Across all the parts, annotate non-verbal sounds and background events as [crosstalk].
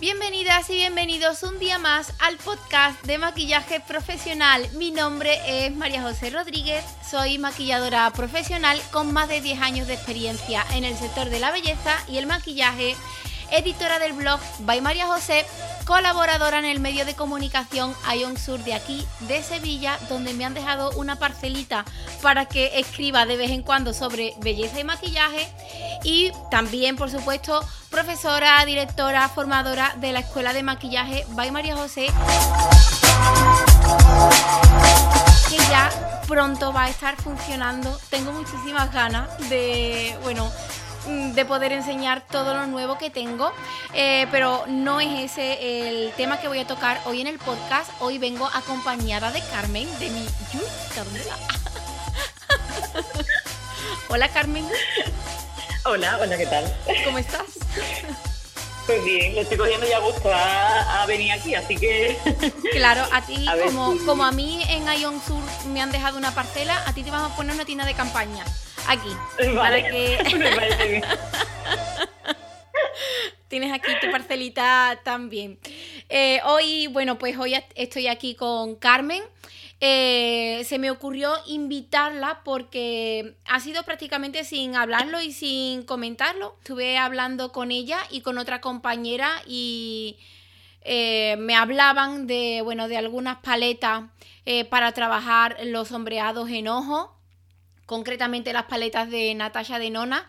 Bienvenidas y bienvenidos un día más al podcast de maquillaje profesional. Mi nombre es María José Rodríguez, soy maquilladora profesional con más de 10 años de experiencia en el sector de la belleza y el maquillaje, editora del blog By María José colaboradora en el medio de comunicación Ion Sur de aquí, de Sevilla, donde me han dejado una parcelita para que escriba de vez en cuando sobre belleza y maquillaje. Y también, por supuesto, profesora, directora, formadora de la Escuela de Maquillaje by María José, que ya pronto va a estar funcionando. Tengo muchísimas ganas de, bueno, de poder enseñar todo lo nuevo que tengo, eh, pero no es ese el tema que voy a tocar hoy en el podcast. Hoy vengo acompañada de Carmen, de mi [laughs] Hola Carmen. Hola, hola, ¿qué tal? ¿Cómo estás? Pues bien, le estoy cogiendo ya gusto a, venir aquí, así que... [laughs] Claro, a ti, como, como a mí en Ion Sur me han dejado una parcela, a ti te vamos a poner una tienda de campaña aquí. Para que. [laughs] Tienes aquí tu parcelita también. Eh, hoy, bueno, pues hoy estoy aquí con Carmen. Eh, se me ocurrió invitarla porque ha sido prácticamente sin hablarlo y sin comentarlo. Estuve hablando con ella y con otra compañera y eh, me hablaban de, bueno, de algunas paletas para trabajar los sombreados en ojo concretamente las paletas de Natasha de Nona.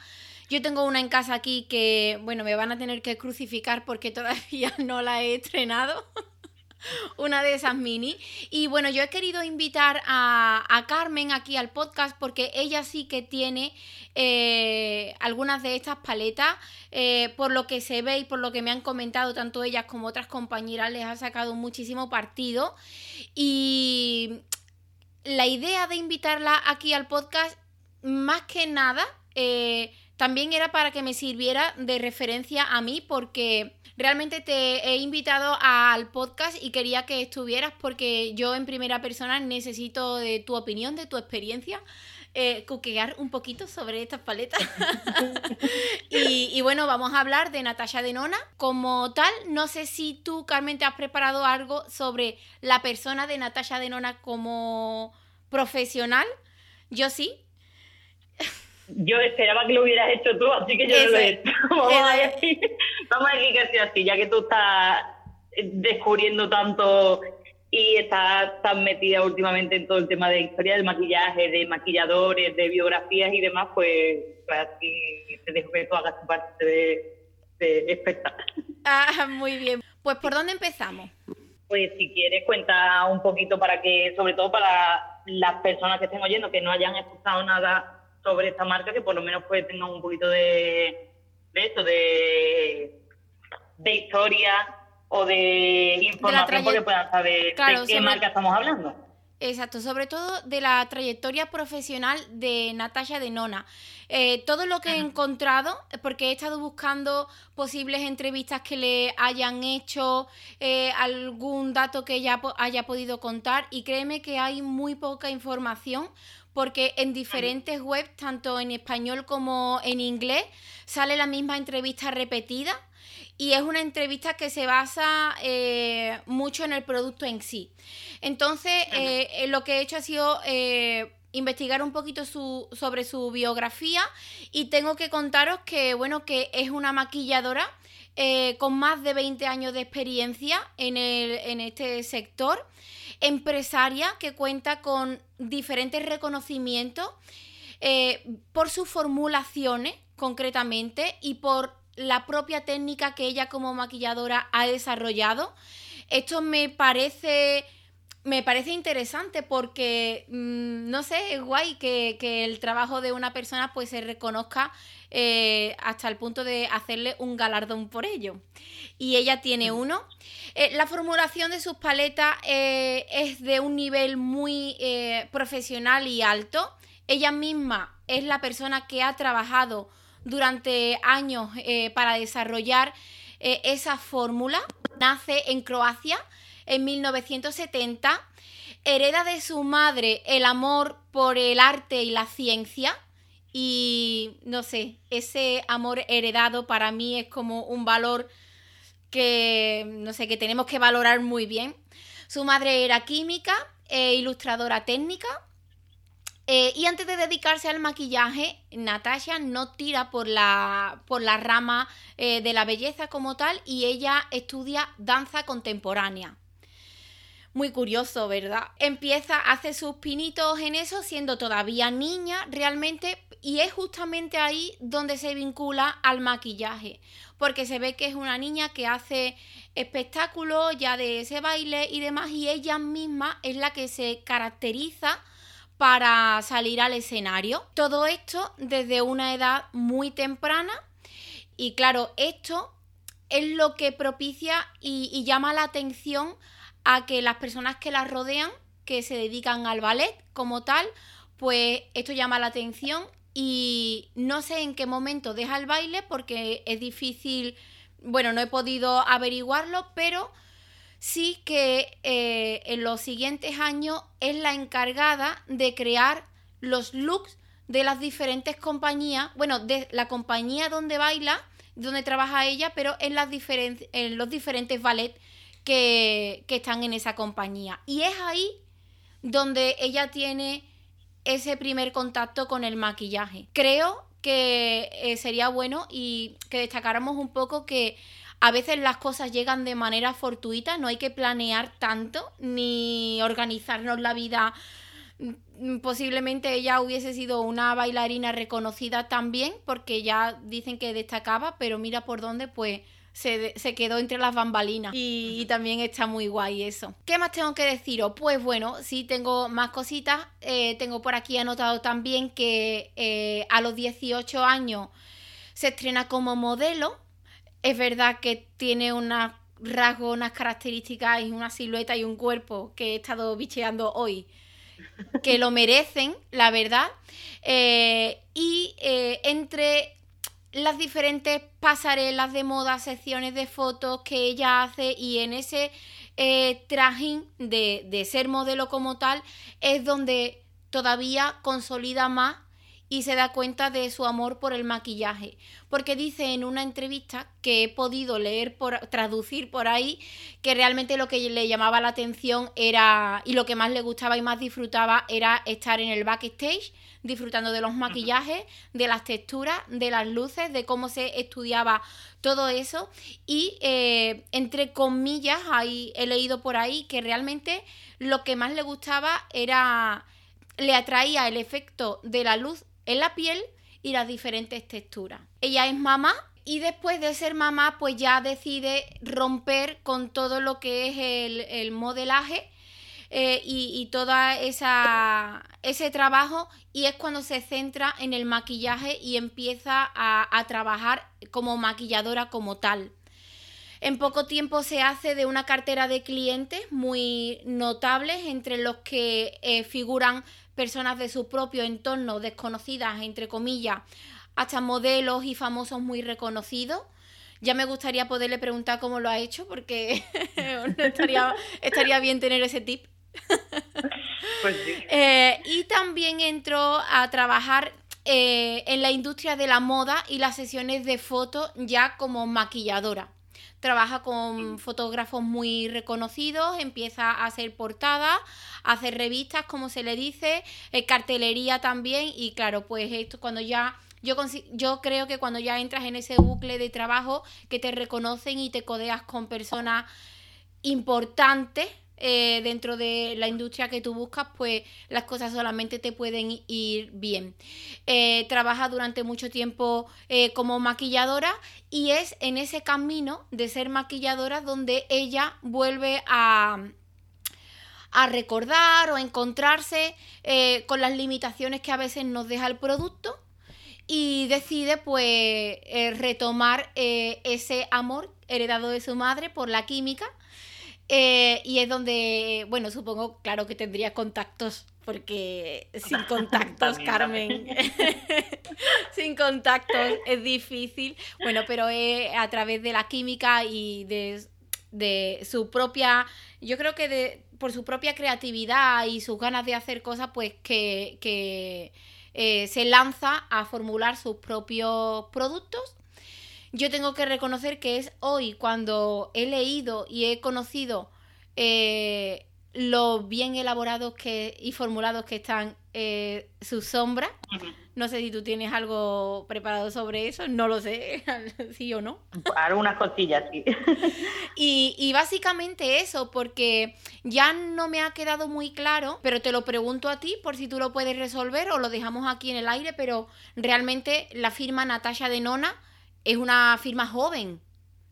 Yo tengo una en casa aquí que, bueno, me van a tener que crucificar porque [laughs] todavía no la he estrenado. [laughs] una de esas mini. Y bueno, yo he querido invitar a, Carmen aquí al podcast porque ella sí que tiene eh, algunas de estas paletas. Eh, por lo que se ve y por lo que me han comentado tanto ellas como otras compañeras, les ha sacado muchísimo partido. Y la idea de invitarla aquí al podcast, más que nada, eh, también era para que me sirviera de referencia a mí, porque realmente te he invitado al podcast y quería que estuvieras porque yo en primera persona necesito de tu opinión, de tu experiencia, eh, coquear un poquito sobre estas paletas. [laughs] y, bueno, vamos a hablar de Natasha Denona. Como tal, no sé si tú, Carmen, te has preparado algo sobre la persona de Natasha Denona como profesional. Yo sí. Yo esperaba que lo hubieras hecho tú, así que yo no lo he hecho. [laughs] Vamos, a decir, vamos a decir que sea así, ya que tú estás descubriendo tanto y está tan metida últimamente en todo el tema de historia del maquillaje, de maquilladores, de biografías y demás, pues, pues así te dejo que tú hagas tu parte de, de [laughs] Ah, muy bien. Pues ¿por dónde empezamos? Pues si quieres cuenta un poquito para que, sobre todo para las personas que estén oyendo, que no hayan escuchado nada sobre esta marca, que por lo menos pues tengan un poquito de, de, de historia o de información porque puedan saber de qué marca estamos hablando. Exacto, sobre todo de la trayectoria profesional de Natasha de Nona. Eh, todo lo que he encontrado, porque he estado buscando posibles entrevistas que le hayan hecho, eh, algún dato que ella haya podido contar, y créeme que hay muy poca información, porque en diferentes webs, tanto en español como en inglés, sale la misma entrevista repetida y es una entrevista que se basa eh, mucho en el producto en sí. Entonces, eh, lo que he hecho ha sido eh, investigar un poquito sobre su biografía y tengo que contaros que, bueno, que es una maquilladora con más de 20 años de experiencia en, en este sector, empresaria que cuenta con diferentes reconocimientos por sus formulaciones concretamente y por la propia técnica que ella como maquilladora ha desarrollado. Esto me parece me parece interesante porque, mm, no sé, es guay que, el trabajo de una persona pues se reconozca eh, hasta el punto de hacerle un galardón por ello. Y ella tiene uno. Eh, la formulación de sus paletas eh, es de un nivel muy profesional y alto. Ella misma es la persona que ha trabajado durante años eh, para desarrollar eh, esa fórmula. Nace en Croacia en 1970. hereda de su madre el amor por el arte y la ciencia. Y no sé, ese amor heredado para mí es como un valor que, no sé, que tenemos que valorar muy bien. Su madre era química e ilustradora técnica. Eh, y antes de dedicarse al maquillaje, Natasha no tira por la, por la rama eh, de la belleza como tal y ella estudia danza contemporánea. Muy curioso, ¿verdad? Empieza, hace sus pinitos en eso siendo todavía niña realmente y es justamente ahí donde se vincula al maquillaje, porque se ve que es una niña que hace espectáculos ya de ese baile y demás y ella misma es la que se caracteriza para salir al escenario. Todo esto desde una edad muy temprana y claro, esto es lo que propicia y, llama la atención a que las personas que la rodean, que se dedican al ballet como tal, pues esto llama la atención y no sé en qué momento deja el baile porque es difícil, bueno, no he podido averiguarlo, pero sí que eh, en los siguientes años es la encargada de crear los looks de las diferentes compañías, bueno, de la compañía donde baila, donde trabaja ella, pero en, los diferentes ballets que, que están en esa compañía. Y es ahí donde ella tiene ese primer contacto con el maquillaje. Creo que eh, sería bueno y que destacáramos un poco que a veces las cosas llegan de manera fortuita, no hay que planear tanto ni organizarnos la vida. Mm, posiblemente ella hubiese sido una bailarina reconocida también, porque ya dicen que destacaba, pero mira por dónde, pues se, quedó entre las bambalinas y, también está muy guay eso. ¿Qué más tengo que deciros? Pues bueno, sí tengo más cositas. Eh, tengo por aquí anotado también que eh, a los 18 años se estrena como modelo. Es verdad que tiene unas rasgos, unas características y una silueta y un cuerpo que he estado bicheando hoy que lo merecen, la verdad. Eh, y entre las diferentes pasarelas de moda, secciones de fotos que ella hace y en ese eh, trajín de, de ser modelo como tal es donde todavía consolida más y se da cuenta de su amor por el maquillaje. Porque dice en una entrevista que he podido leer, por, traducir por ahí, que realmente lo que le llamaba la atención era, y lo que más le gustaba y más disfrutaba era estar en el backstage, disfrutando de los maquillajes, de las texturas, de las luces, de cómo se estudiaba todo eso. Y eh, entre comillas, ahí he leído por ahí que realmente lo que más le gustaba era le atraía el efecto de la luz en la piel y las diferentes texturas. Ella es mamá y después de ser mamá pues ya decide romper con todo lo que es el, modelaje eh, y, todo ese trabajo y es cuando se centra en el maquillaje y empieza a, trabajar como maquilladora como tal. En poco tiempo se hace de una cartera de clientes muy notables, entre los que eh, figuran personas de su propio entorno desconocidas, entre comillas, hasta modelos y famosos muy reconocidos. Ya me gustaría poderle preguntar cómo lo ha hecho, porque [laughs] estaría, estaría bien tener ese tip. [laughs] Pues eh, y también entró a trabajar eh, en la industria de la moda y las sesiones de fotos ya como maquilladora trabaja con fotógrafos muy reconocidos, empieza a hacer portadas, a hacer revistas, como se le dice, eh, cartelería también. Y claro, pues esto cuando ya... Yo, yo creo que cuando ya entras en ese bucle de trabajo que te reconocen y te codeas con personas importantes, eh, dentro de la industria que tú buscas, pues las cosas solamente te pueden ir bien. Eh, trabaja durante mucho tiempo eh, como maquilladora y es en ese camino de ser maquilladora donde ella vuelve a recordar o a encontrarse con las limitaciones que a veces nos deja el producto y decide pues retomar ese amor heredado de su madre por la química eh, y es donde, bueno, supongo, claro que tendría contactos, porque sin [laughs] contactos, Carmen, [laughs] sin contactos es difícil. Bueno, pero es a través de la química y de, de su propia, yo creo que de por su propia creatividad y sus ganas de hacer cosas, pues que, eh, se lanza a formular sus propios productos. Yo tengo que reconocer que es hoy cuando he leído y he conocido eh, lo bien elaborados que, y formulados que están eh, sus sombras. No sé si tú tienes algo preparado sobre eso, no lo sé, [laughs] sí o no. Algunas cosillas, sí. [laughs] Y, y, básicamente eso, porque ya no me ha quedado muy claro, pero te lo pregunto a ti por si tú lo puedes resolver o lo dejamos aquí en el aire, pero realmente la firma Natasha de Nona es una firma joven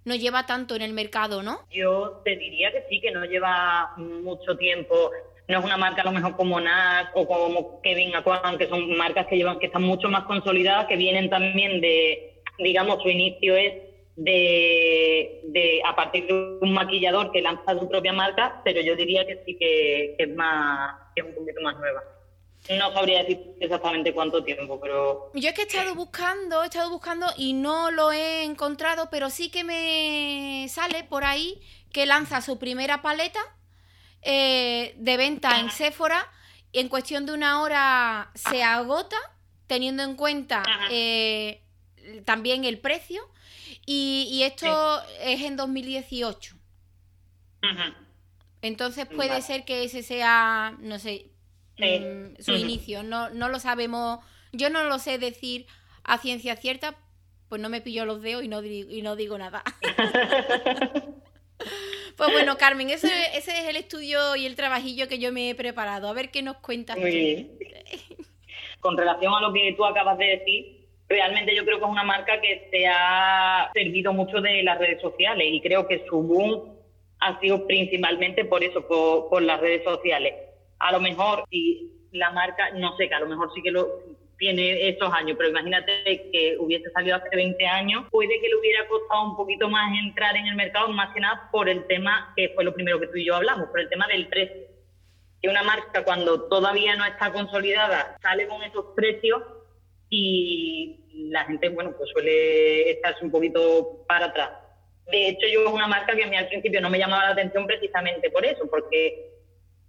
no lleva tanto en el mercado, ¿no? Yo te diría que sí, que no lleva mucho tiempo. No es una marca a lo mejor como NAC o como Kevin Aquan, que son marcas que llevan, que están mucho más consolidadas, que vienen también de, digamos, su inicio es de, de a partir de un maquillador que lanza su propia marca, pero yo diría que sí que, que es más, que es un poquito más nueva. No sabría decir exactamente cuánto tiempo, pero... Yo es que he estado buscando, he estado buscando y no lo he encontrado, pero sí que me sale por ahí que lanza su primera paleta eh, de venta en Sephora. Y en cuestión de una hora se agota, teniendo en cuenta eh, también el precio. Y, esto es en 2018. Entonces puede ser que ese sea, no sé, Mm, su inicio. No, no lo sabemos, yo no lo sé decir a ciencia cierta, pues no me pillo los dedos y no, y no digo nada. [laughs] pues bueno, Carmen, ese, ese es el estudio y el trabajillo que yo me he preparado. A ver qué nos cuentas. [laughs] Con relación a lo que tú acabas de decir, realmente yo creo que es una marca que se ha servido mucho de las redes sociales y creo que su boom ha sido principalmente por eso, por, por las redes sociales a lo mejor si la marca, no sé, que a lo mejor sí que lo tiene esos años, pero imagínate que hubiese salido hace 20 años, puede que le hubiera costado un poquito más entrar en el mercado, más que nada por el tema, que fue lo primero que tú y yo hablamos, por el tema del precio. Que una marca cuando todavía no está consolidada sale con esos precios y la gente, bueno, pues suele estarse un poquito para atrás. De hecho, yo es una marca que a mí al principio no me llamaba la atención precisamente por eso, porque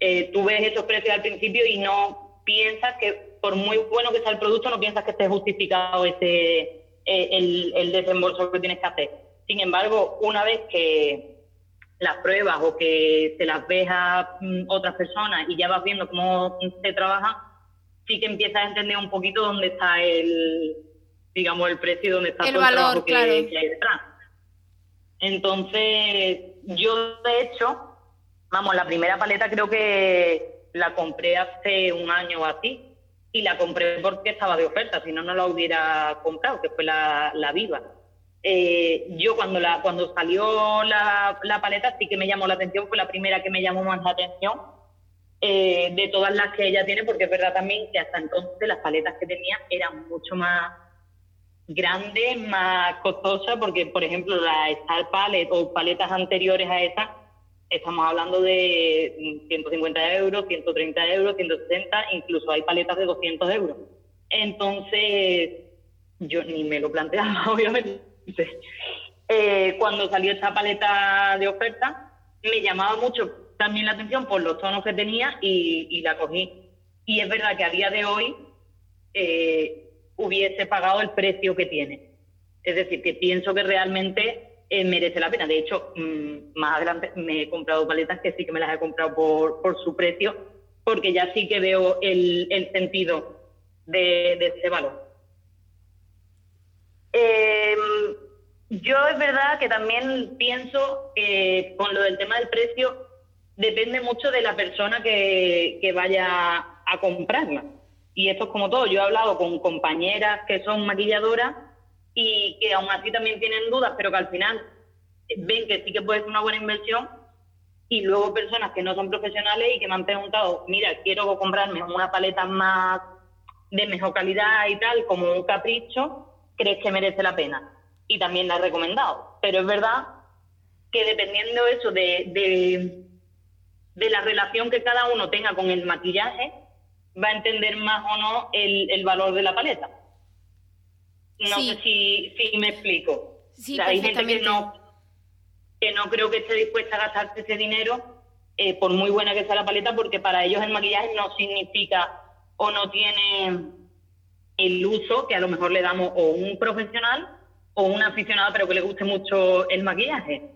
eh, tú ves esos precios al principio y no piensas que, por muy bueno que sea el producto, no piensas que esté justificado ese eh, el, el desembolso que tienes que hacer. Sin embargo, una vez que las pruebas o que se las ves a mm, otras personas y ya vas viendo cómo se trabaja, sí que empiezas a entender un poquito dónde está el, digamos, el precio y dónde está el todo valor, el trabajo que, que hay detrás. Entonces, yo de hecho, Vamos, la primera paleta creo que la compré hace un año o así y la compré porque estaba de oferta, si no, no la hubiera comprado, que fue la, la Viva. Eh, yo cuando la cuando salió la, la, paleta sí que me llamó la atención, fue la primera que me llamó más la atención eh, de todas las que ella tiene, porque es verdad también que hasta entonces las paletas que tenía eran mucho más grandes, más costosas, porque por ejemplo la Star Palette o paletas anteriores a esa estamos hablando de 150 euros, 130 euros, 160, incluso hay paletas de 200 euros. Entonces, yo ni me lo planteaba, [laughs] obviamente. Eh, cuando salió esta paleta de oferta, me llamaba mucho también la atención por los tonos que tenía y, la cogí. Y es verdad que a día de hoy eh, hubiese pagado el precio que tiene. Es decir, que pienso que realmente eh, merece la pena. De hecho, mm, más adelante me he comprado paletas que sí que me las he comprado por, su precio, porque ya sí que veo el, sentido de, de ese valor. Em, yo es verdad que también pienso que con lo del tema del precio depende mucho de la persona que, que vaya a comprarla. Y esto es como todo. Yo he hablado con compañeras que son maquilladoras y que aún así también tienen dudas, pero que al final ven que sí que puede ser una buena inversión y luego personas que no son profesionales y que me han preguntado, mira, quiero comprarme una paleta más de mejor calidad y tal, como un capricho, ¿crees que merece la pena? Y también la he recomendado. Pero es verdad que dependiendo eso de, de, de la relación que cada uno tenga con el maquillaje, va a entender más o no el valor de la paleta. No sé si, si me explico. Sí, hay gente que no, que no creo que esté dispuesta a gastarse ese dinero eh, por muy buena que sea la paleta, porque para ellos el maquillaje no significa o no tiene el uso que a lo mejor le damos o un profesional o un aficionado, pero que le guste mucho el maquillaje.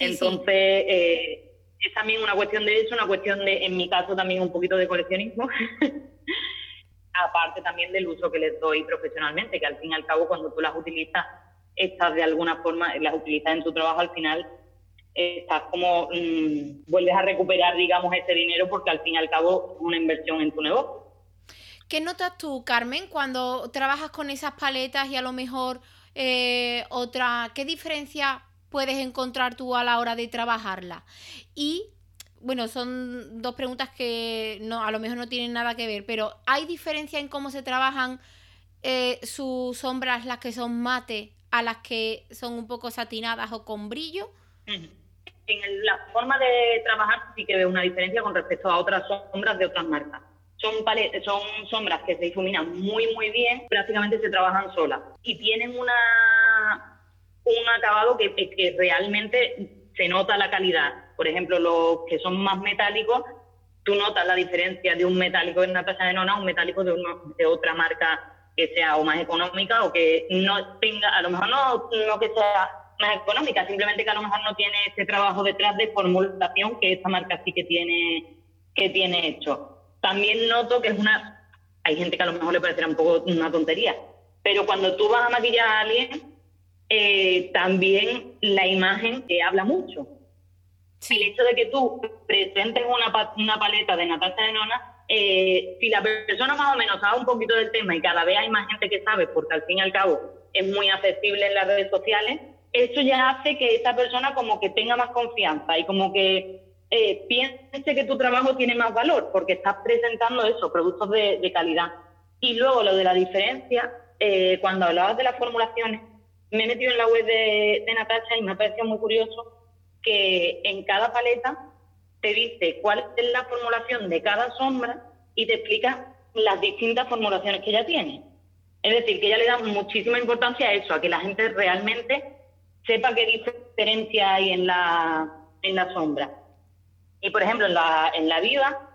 Entonces, eh, es también una cuestión de eso, una cuestión de, en mi caso, también un poquito de coleccionismo. [laughs] Aparte también del uso que les doy profesionalmente, que al fin y al cabo, cuando tú las utilizas, estás de alguna forma, las utilizas en tu trabajo, al final estás como, mm, vuelves a recuperar, digamos, ese dinero porque al fin y al cabo es una inversión en tu negocio. ¿Qué notas tú, Carmen, cuando trabajas con esas paletas y a lo mejor eh, otra, qué diferencia puedes encontrar tú a la hora de trabajarla? Y bueno, son dos preguntas que no, a lo mejor no tienen nada que ver, pero ¿hay diferencia en cómo se trabajan eh, sus sombras, las que son mate, a las que son un poco satinadas o con brillo? En la forma de trabajar sí que veo una diferencia con respecto a otras sombras de otras marcas. Son, son sombras que se difuminan muy, muy bien, prácticamente se trabajan solas y tienen una, un acabado que, que realmente se nota la calidad. Por ejemplo, los que son más metálicos, tú notas la diferencia de un metálico de Natasha de Nona a un metálico de, de otra marca que sea o más económica o que no tenga, a lo mejor no, no que sea más económica, simplemente que a lo mejor no tiene ese trabajo detrás de formulación que esta marca sí que tiene, que tiene hecho. También noto que es una, hay gente que a lo mejor le parecerá un poco una tontería, pero cuando tú vas a maquillar a alguien, eh, también la imagen te habla mucho. El hecho de que tú presentes una, una paleta de Natasha de Nona, eh, si la persona más o menos sabe un poquito del tema y cada vez hay más gente que sabe, porque al fin y al cabo es muy accesible en las redes sociales, eso ya hace que esa persona como que tenga más confianza y como que eh, piense que tu trabajo tiene más valor, porque estás presentando eso, productos de, calidad. Y luego lo de la diferencia, eh, cuando hablabas de las formulaciones, me he metido en la web de, de Natasha y me ha parecido muy curioso que en cada paleta te dice cuál es la formulación de cada sombra y te explica las distintas formulaciones que ella tiene. Es decir, que ella le da muchísima importancia a eso, a que la gente realmente sepa qué diferencia hay en la, en la sombra. Y por ejemplo, en la, en la viva,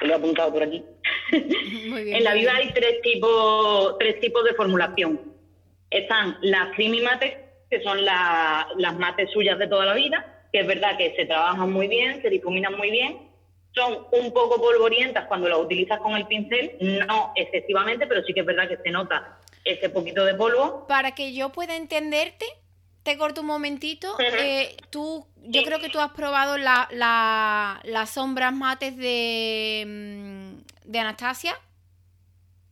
lo he apuntado por aquí, [laughs] en la viva hay tres tipos, tres tipos de formulación. Están las creamy mate, que son las mates suyas de toda la vida, que es verdad que se trabajan muy bien, se difuminan muy bien, son un poco polvorientas cuando las utilizas con el pincel, no excesivamente, pero sí que es verdad que se nota ese poquito de polvo. Para que yo pueda entenderte, te corto un momentito. Eh, tú, yo creo que tú has probado las sombras mates de, mm, de Anastasia.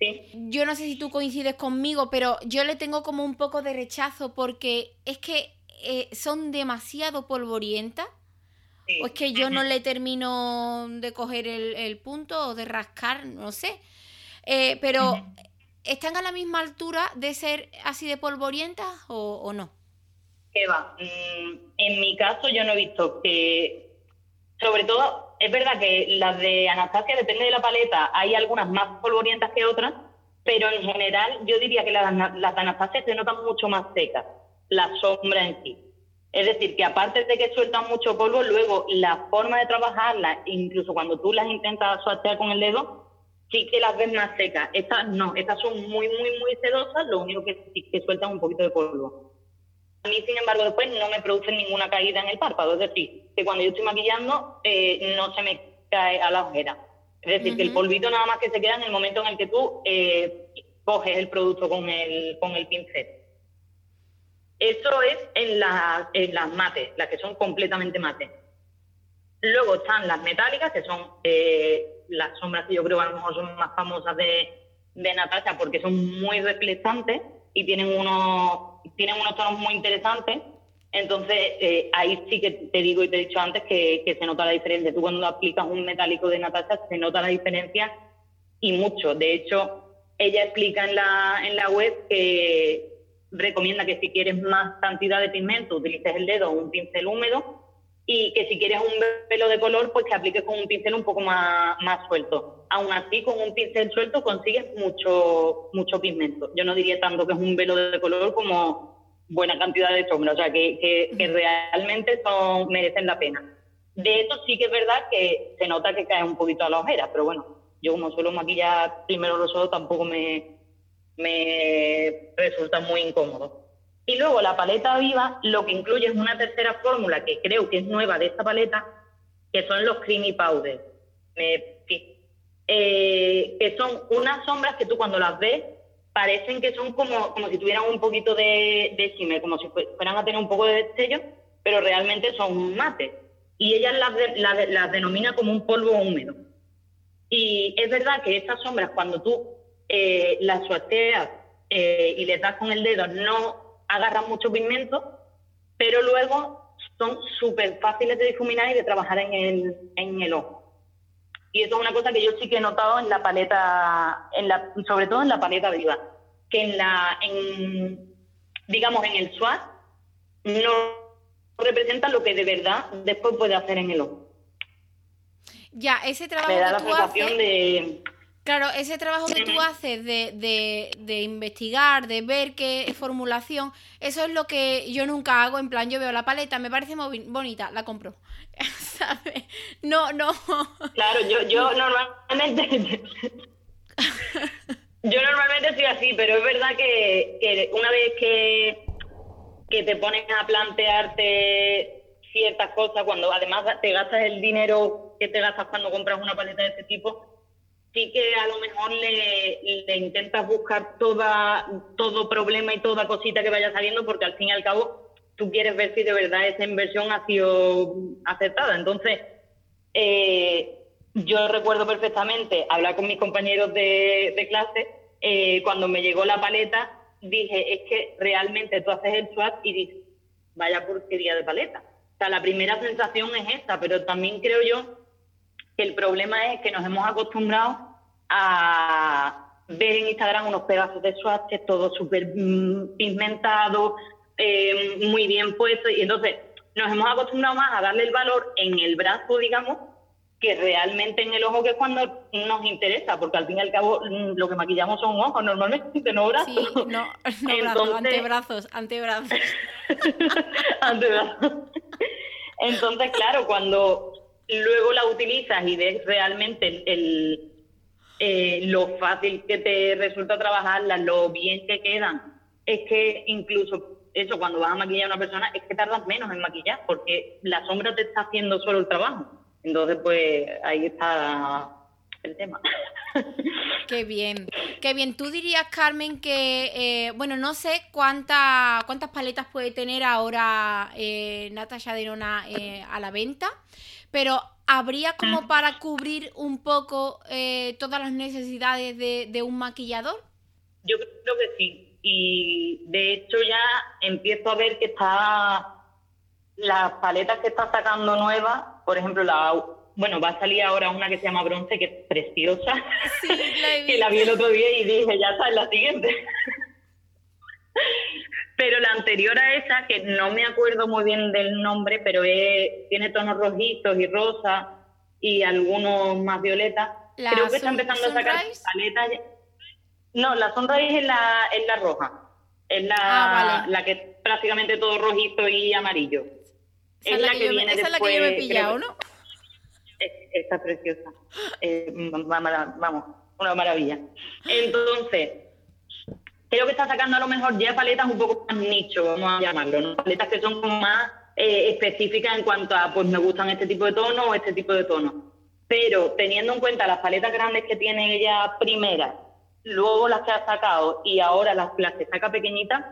Sí. Yo no sé si tú coincides conmigo, pero yo le tengo como un poco de rechazo porque es que eh, son demasiado polvorientas. O es que yo no le termino de coger el, punto o de rascar, no sé. Eh, pero, ¿están a la misma altura de ser así de polvorientas o, o no? que va. Mm, en mi caso yo no he visto que, sobre todo, es verdad que las de Anastasia, depende de la paleta, hay algunas más polvorientas que otras, pero en general yo diría que las, de Anastasia se notan mucho más secas, la sombra en sí. Es decir, que aparte de que sueltan mucho polvo, luego la forma de trabajarlas, incluso cuando tú las intentas suatear con el dedo, sí que las ves más secas. Estas no, estas son muy, muy, muy sedosas, lo único que que sueltan un poquito de polvo. A mí, sin embargo, después no me produce ninguna caída en el párpado. Es decir, que cuando yo estoy maquillando eh, no se me cae a la ojera. Es decir, que el polvito nada más que se queda en el momento en el que tú eh, coges el producto con el, con el pincel. Eso es en, en las mates, las que son completamente mates. Luego están las metálicas, que son eh, las sombras que yo creo que a lo mejor son más famosas de, de Natasha porque son muy reflectantes y tienen unos, tienen unos tonos muy interesantes. Entonces, eh, ahí sí que te digo y te he dicho antes que, que, se nota la diferencia. Tú cuando aplicas un metálico de Natasha se nota la diferencia y mucho. De hecho, ella explica en la, en la web que recomienda que si quieres más cantidad de pigmento utilices el dedo o un pincel húmedo y que si quieres un pelo de color, pues que apliques con un pincel un poco más, más suelto. Aún así, con un pincel suelto consigues mucho, mucho pigmento. Yo no diría tanto que es un velo de color como buena cantidad de sombra, o sea, que, que, realmente son, merecen la pena. De eso sí que es verdad que se nota que cae un poquito a la ojera, pero bueno, yo como suelo maquillar primero los ojos tampoco me, me resulta muy incómodo. Y luego la paleta viva lo que incluye es una tercera fórmula que creo que es nueva de esta paleta, que son los creamy powder. Eh, que son unas sombras que tú cuando las ves parecen que son como, como si tuvieran un poquito de, de como si fueran a tener un poco de destello, pero realmente son mates. Y ella las, las, denomina como un polvo húmedo. Y es verdad que estas sombras, cuando tú eh, las suateas eh, y le das con el dedo, no agarran mucho pigmento, pero luego son súper fáciles de difuminar y de trabajar en el, en el ojo. Y eso es una cosa que yo sí que he notado en la paleta, en la, sobre todo en la paleta viva, que en la, en, digamos, en el swatch no representa lo que de verdad después puede hacer en el ojo. Ya, ese trabajo que tú haces, de... Claro, ese trabajo que tú haces de, de, de, investigar, de ver qué formulación, eso es lo que yo nunca hago. En plan, yo veo la paleta, me parece muy bonita, la compro. [laughs] ¿Sabes? No, no. Claro, yo, yo normalmente. yo normalmente soy así, pero es verdad que, que una vez que, que te pones a plantearte ciertas cosas, cuando además te gastas el dinero que te gastas cuando compras una paleta de este tipo sí que a lo mejor le, intentas buscar toda, todo problema y toda cosita que vaya saliendo, porque al fin y al cabo tú quieres ver si de verdad esa inversión ha sido aceptada. Entonces, eh, yo recuerdo perfectamente hablar con mis compañeros de, clase, eh, cuando me llegó la paleta, dije, es que realmente tú haces el swap y dices, vaya porquería de paleta. O sea, la primera sensación es esta, pero también creo yo el problema es que nos hemos acostumbrado a ver en Instagram unos pedazos de swatches, todo súper mm, pigmentado, eh, muy bien puesto, y entonces nos hemos acostumbrado más a darle el valor en el brazo, digamos, que realmente en el ojo, que es cuando nos interesa, porque al fin y al cabo mm, lo que maquillamos son ojos normalmente, no brazos. Sí, no, no [laughs] antebrazos, antebrazos. [laughs] antebrazos. [laughs] Entonces, claro, cuando luego la utilizas y ves realmente el, eh, lo fácil que te resulta trabajarlas, lo bien que quedan, es que incluso eso, cuando vas a maquillar a una persona, es que tardas menos en maquillar, porque la sombra te está haciendo solo el trabajo. Entonces, pues ahí está el tema. [laughs] Qué bien, qué bien. Tú dirías, Carmen, que, eh, bueno, no sé cuánta, cuántas paletas puede tener ahora eh, Natasha Denona eh, a la venta, pero ¿habría como para cubrir un poco eh, todas las necesidades de, un maquillador? Yo creo que sí. Y de hecho ya empiezo a ver que está las paletas que está sacando nuevas, por ejemplo, la bueno, va a salir ahora una que se llama bronce, que es preciosa, sí, la [laughs] que la vi el otro día y dije, ya está, es la siguiente. [laughs] Pero la anterior a esa, que no me acuerdo muy bien del nombre, pero tiene tonos rojitos y rosas y algunos más violetas. Creo que está empezando a sacar paletas. No, la Sunrise es la, es la roja. Es la, ah, la que es prácticamente todo rojito y amarillo. Esa es la, que, viene Esa es la que yo me he pillado, ¿no? Está preciosa. Eh, vamos, una maravilla. Entonces, creo que está sacando a lo mejor ya paletas un poco más nicho, vamos a llamarlo, ¿no? Paletas que son como más eh, específicas en cuanto a, pues me gustan este tipo de tono o este tipo de tono. Pero teniendo en cuenta las paletas grandes que tiene ella primera, luego las que ha sacado y ahora las, las que saca pequeñitas,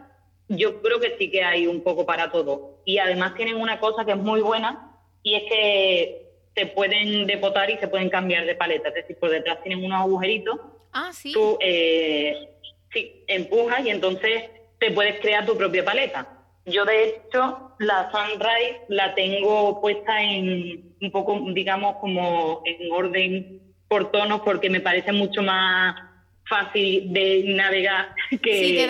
yo creo que sí que hay un poco para todo. Y además tienen una cosa que es muy buena y es que se pueden depotar y se pueden cambiar de paleta. Es decir, por detrás tienen unos agujeritos. Ah, sí. Tú, eh, Sí, empujas y entonces te puedes crear tu propia paleta. Yo, de hecho, la Sunrise la tengo puesta en un poco, digamos, como en orden por tonos, porque me parece mucho más fácil de navegar [laughs] que,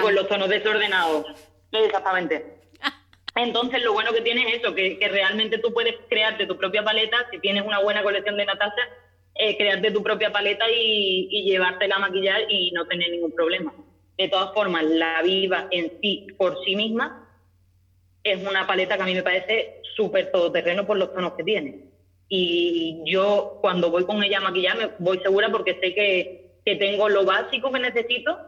con los tonos desordenados. Exactamente. [laughs] Entonces, lo bueno que tiene es eso, que, que, realmente tú puedes crearte tu propia paleta si tienes una buena colección de Natasha eh, crearte tu propia paleta y, y llevártela a maquillar y no tener ningún problema. De todas formas, la viva en sí, por sí misma, es una paleta que a mí me parece súper todoterreno por los tonos que tiene. Y yo cuando voy con ella a maquillarme voy segura porque sé que, que tengo lo básico que necesito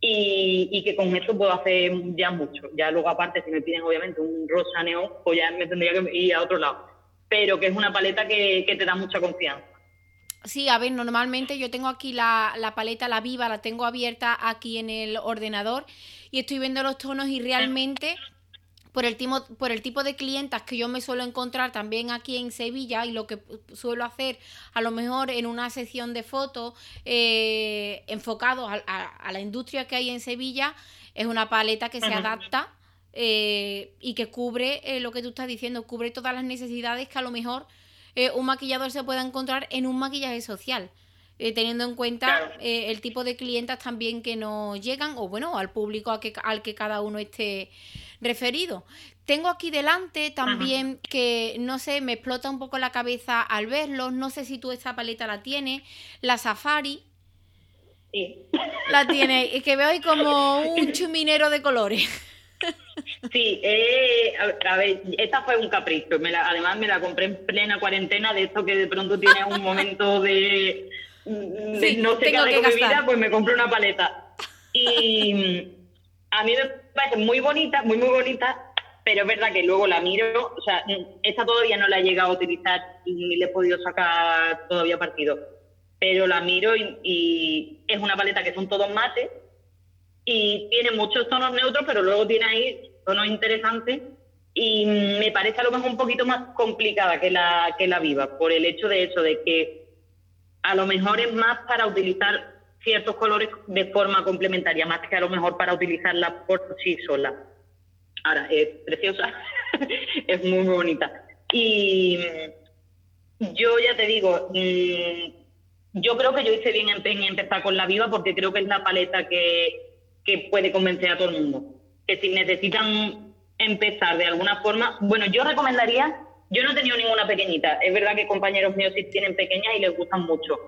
y, y, que con eso puedo hacer ya mucho. Ya luego aparte si me piden obviamente un rosa neón, pues ya me tendría que ir a otro lado. Pero que es una paleta que, que te da mucha confianza. Sí, a ver, normalmente yo tengo aquí la, la, paleta, la viva, la tengo abierta aquí en el ordenador y estoy viendo los tonos y realmente por el, tipo, por el tipo de clientas que yo me suelo encontrar también aquí en Sevilla y lo que suelo hacer a lo mejor en una sección de fotos eh, enfocado a, la industria que hay en Sevilla, es una paleta que se adapta eh, y que cubre eh, lo que tú estás diciendo, cubre todas las necesidades que a lo mejor eh, un maquillador se pueda encontrar en un maquillaje social. Eh, teniendo en cuenta eh, el tipo de clientas también que nos llegan o bueno, al público al que, al que cada uno esté referido. Tengo aquí delante también que, no sé, me explota un poco la cabeza al verlo, no sé si tú esta paleta la tienes, la Safari. Sí. La tiene, y que veo ahí como un [laughs] chuminero de colores. Sí, eh, a, ver, esta fue un capricho. Me la, además me la compré en plena cuarentena, de esto que de pronto tiene un momento de, no sé qué hacer con mi vida, pues me compré una paleta. Y a mí me parece muy bonita, muy, muy bonita, pero es verdad que luego la miro, o sea, esta todavía no la he llegado a utilizar y le he podido sacar todavía partido. Pero la miro y, y es una paleta que son todos mates y tiene muchos tonos neutros, pero luego tiene ahí tonos interesantes y me parece a lo mejor un poquito más complicada que la, que la viva, por el hecho de eso, de que a lo mejor es más para utilizar ciertos colores de forma complementaria, más que a lo mejor para utilizarla por sí sola. Ahora, es preciosa, [laughs] es muy, bonita. Y yo ya te digo, mm, yo creo que yo hice bien en empezar con la viva porque creo que es la paleta que que puede convencer a todo el mundo. Que si necesitan empezar de alguna forma, bueno, yo recomendaría, yo no he tenido ninguna pequeñita, es verdad que compañeros míos sí tienen pequeñas y les gustan mucho.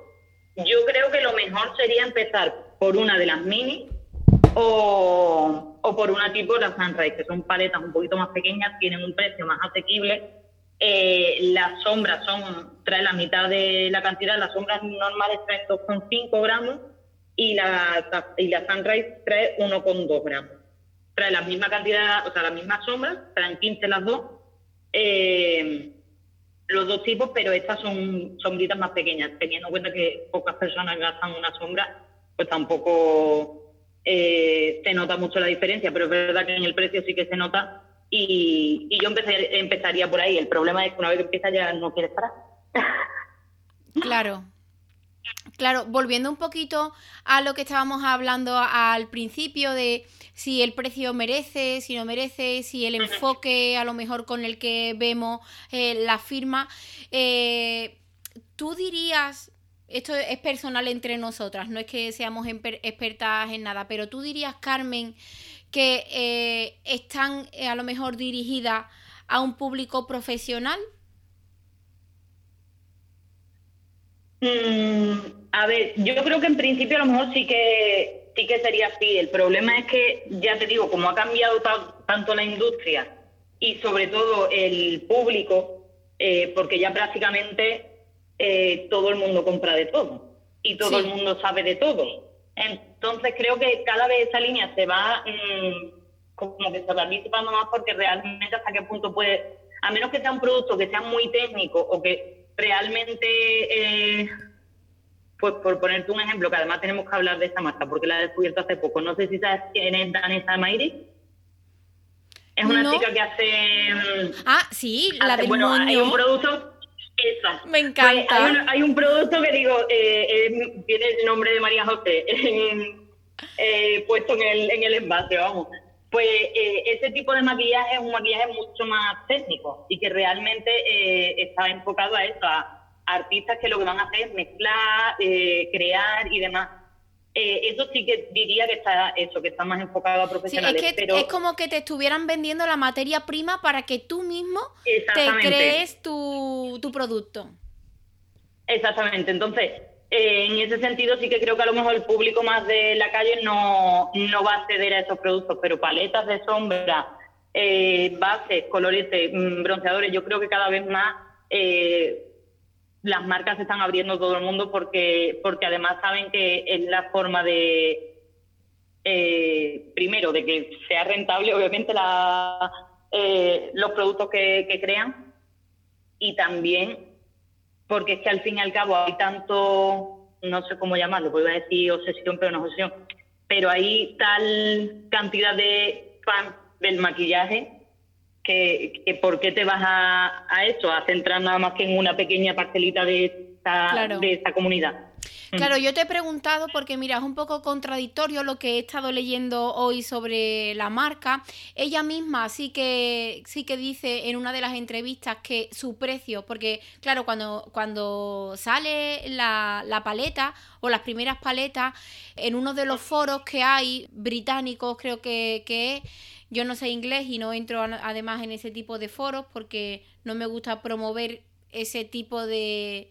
Yo creo que lo mejor sería empezar por una de las mini o, o por una tipo de Sunrise, que son paletas un poquito más pequeñas, tienen un precio más asequible. Eh, las sombras son, trae la mitad de la cantidad, las sombras normales traen 2,5 gramos y la, y la Sunrise trae 1,2 gramos. Trae la misma cantidad, o sea, las mismas sombras, traen 15 las dos, eh, los dos tipos, pero estas son sombritas más pequeñas. Teniendo en cuenta que pocas personas gastan una sombra, pues tampoco eh, se nota mucho la diferencia, pero es verdad que en el precio sí que se nota. Y, y yo empezaría por ahí. El problema es que una vez que empieza ya no quieres parar. Claro, Claro, volviendo un poquito a lo que estábamos hablando al principio de si el precio merece, si no merece, si el enfoque a lo mejor con el que vemos eh, la firma, eh, tú dirías, esto es personal entre nosotras, no es que seamos expertas en nada, pero tú dirías, Carmen, que eh, están a lo mejor dirigidas a un público profesional Mm, a ver, yo creo que en principio a lo mejor sí que sí que sería así. El problema es que, ya te digo, como ha cambiado tanto la industria y sobre todo el público, eh, porque ya prácticamente eh, todo el mundo compra de todo y todo el mundo sabe de todo. Entonces creo que cada vez esa línea se va mm, como que se va disipando más porque realmente hasta qué punto puede, a menos que sea un producto que sea muy técnico o que realmente, eh, pues por ponerte un ejemplo, que además tenemos que hablar de esta marca, porque la he descubierto hace poco. No sé si sabes quién es Danesa Mairi. Es una chica que hace. Mm, ah, sí, la de Bueno, hay un producto. Esa. Me pues, encanta. hay, un, producto que digo, eh, tiene el nombre de María José [laughs] eh, puesto en el, en el envase, vamos pues eh, ese tipo de maquillaje es un maquillaje mucho más técnico y que realmente eh, está enfocado a eso, a artistas que lo que van a hacer es mezclar, eh, crear y demás. eso sí que diría que está eso, que está más enfocado a profesionales. es, es como que te estuvieran vendiendo la materia prima para que tú mismo te crees tu, tu producto. Exactamente. Entonces, eh, en ese sentido sí que creo que a lo mejor el público más de la calle no, no va a acceder a esos productos, pero paletas de sombra eh, bases, colores, mm, bronceadores. Yo creo que cada vez más eh, las marcas están abriendo todo el mundo porque, porque además saben que es la forma de, eh, primero, de que sea rentable, obviamente, la, los productos que crean y también porque es que al fin y al cabo hay tanto, no sé cómo llamarlo, voy a decir obsesión, pero no obsesión, pero hay tal cantidad de fans del maquillaje que, ¿por qué te vas a, a eso? A centrar nada más que en una pequeña parcelita de esta, de esta comunidad. Claro, yo te he preguntado porque mira, es un poco contradictorio lo que he estado leyendo hoy sobre la marca. Ella misma sí que sí que dice en una de las entrevistas que su precio, porque claro, cuando, cuando sale la, la paleta o las primeras paletas, en uno de los foros que hay británicos, creo que, que es yo no sé inglés y no entro además en ese tipo de foros porque no me gusta promover ese tipo de,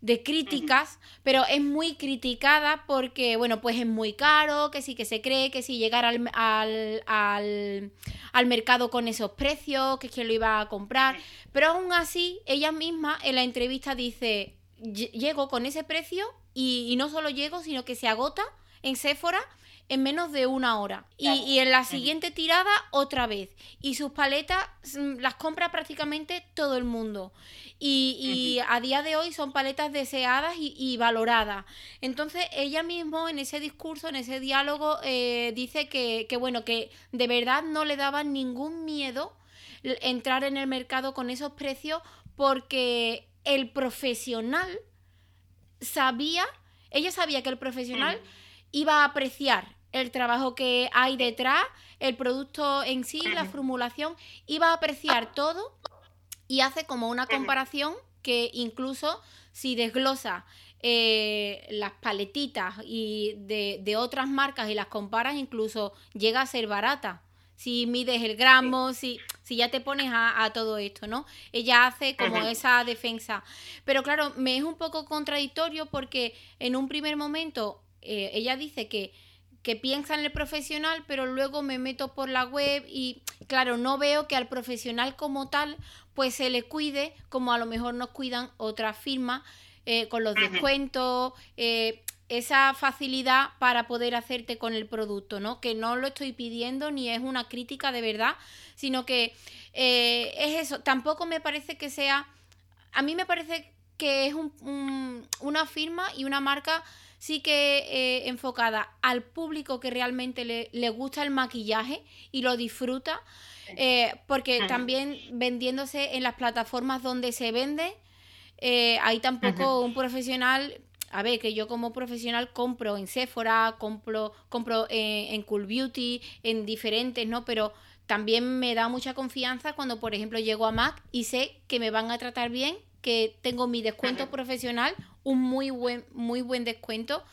de críticas, pero es muy criticada porque, bueno, pues es muy caro, que sí que se cree que si llegar al, al, al, al mercado con esos precios, que es quien lo iba a comprar, pero aún así, ella misma en la entrevista dice, llego con ese precio y, y no solo llego, sino que se agota en Sephora en menos de una hora. Y, en la siguiente tirada otra vez. Y sus paletas mm, las compra prácticamente todo el mundo. Y, a día de hoy son paletas deseadas y, valoradas. Entonces ella mismo en ese discurso, en ese diálogo, eh, dice que, que, bueno, que de verdad no le daba ningún miedo entrar en el mercado con esos precios porque el profesional sabía, ella sabía que el profesional iba a apreciar el trabajo que hay detrás, el producto en sí, la formulación, iba a apreciar todo y hace como una comparación que incluso si desglosa eh, las paletitas y de, otras marcas y las comparas, incluso llega a ser barata. Si mides el gramo, si, si ya te pones a, todo esto, ¿no? Ella hace como esa defensa. Pero claro, me es un poco contradictorio porque en un primer momento eh, ella dice que que piensa en el profesional, pero luego me meto por la web y claro, no veo que al profesional como tal pues se le cuide como a lo mejor nos cuidan otras firmas eh, con los descuentos, eh, esa facilidad para poder hacerte con el producto, ¿no? Que no lo estoy pidiendo ni es una crítica de verdad, sino que eh, es eso, tampoco me parece que sea, a mí me parece que es una firma y una marca sí que eh, enfocada al público que realmente le, gusta el maquillaje y lo disfruta, eh, porque también vendiéndose en las plataformas donde se vende, eh, ahí tampoco un profesional a ver, que yo como profesional compro en Sephora, compro, compro en Cool Beauty, en diferentes, ¿no? Pero también me da mucha confianza cuando, por ejemplo, llego a Mac y sé que me van a tratar bien, que tengo mi descuento profesional un muy buen, muy buen descuento